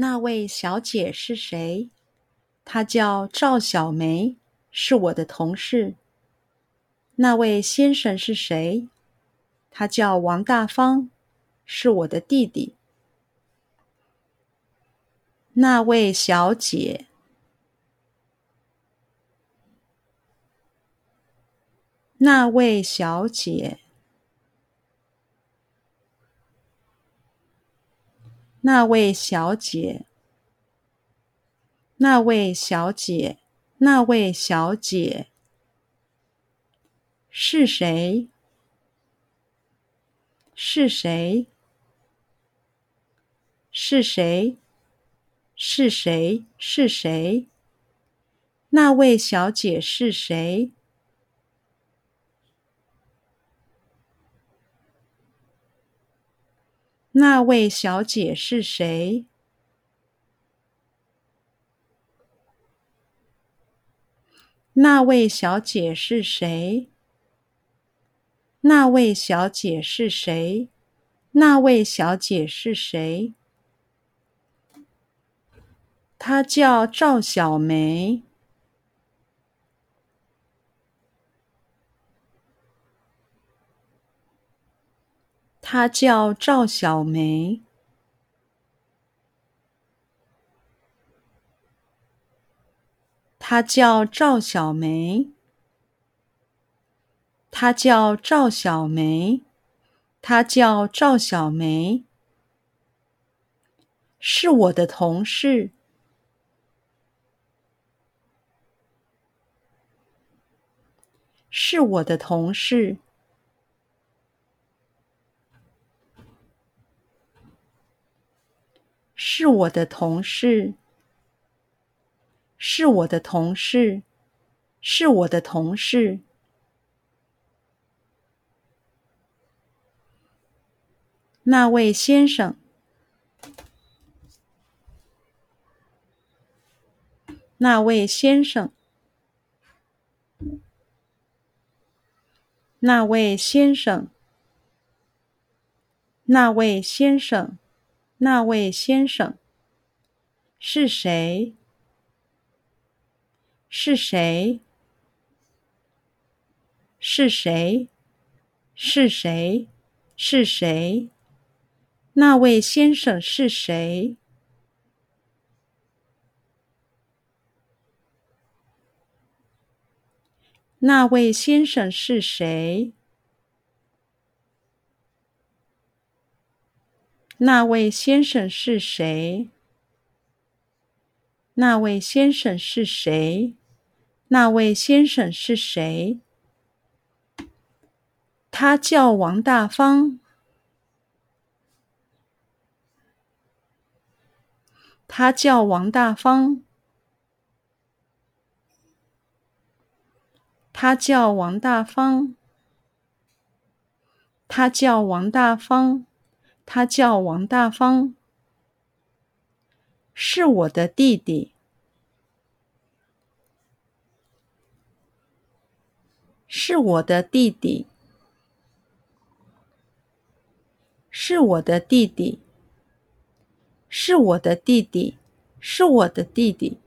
那位小姐是谁？她叫赵小梅，是我的同事。那位先生是谁？他叫王大方，是我的弟弟。那位小姐，那位小姐，那位小姐，那位小姐，那位小姐，是谁？是谁？是谁？是谁？是谁？那位小姐是谁？那位小姐是谁？那位小姐是谁？那位小姐是谁？那位小姐是谁？她叫赵小梅。她叫赵小梅。她叫赵小梅。她叫赵小梅。她叫赵小梅。是我的同事。是我的同事，是我的同事，是我的同事，是我的同事。那位先生，那位先生。那位先生，那位先生，那位先生，是谁？是谁？是谁？是谁？是谁？那位先生是谁？那位先生是谁？那位先生是谁？那位先生是谁？那位先生是谁？他叫王大方。他叫王大方。他叫王大方，他叫王大方，他叫王大方，是我的弟弟，是我的弟弟，是我的弟弟，是我的弟弟，是我的弟弟。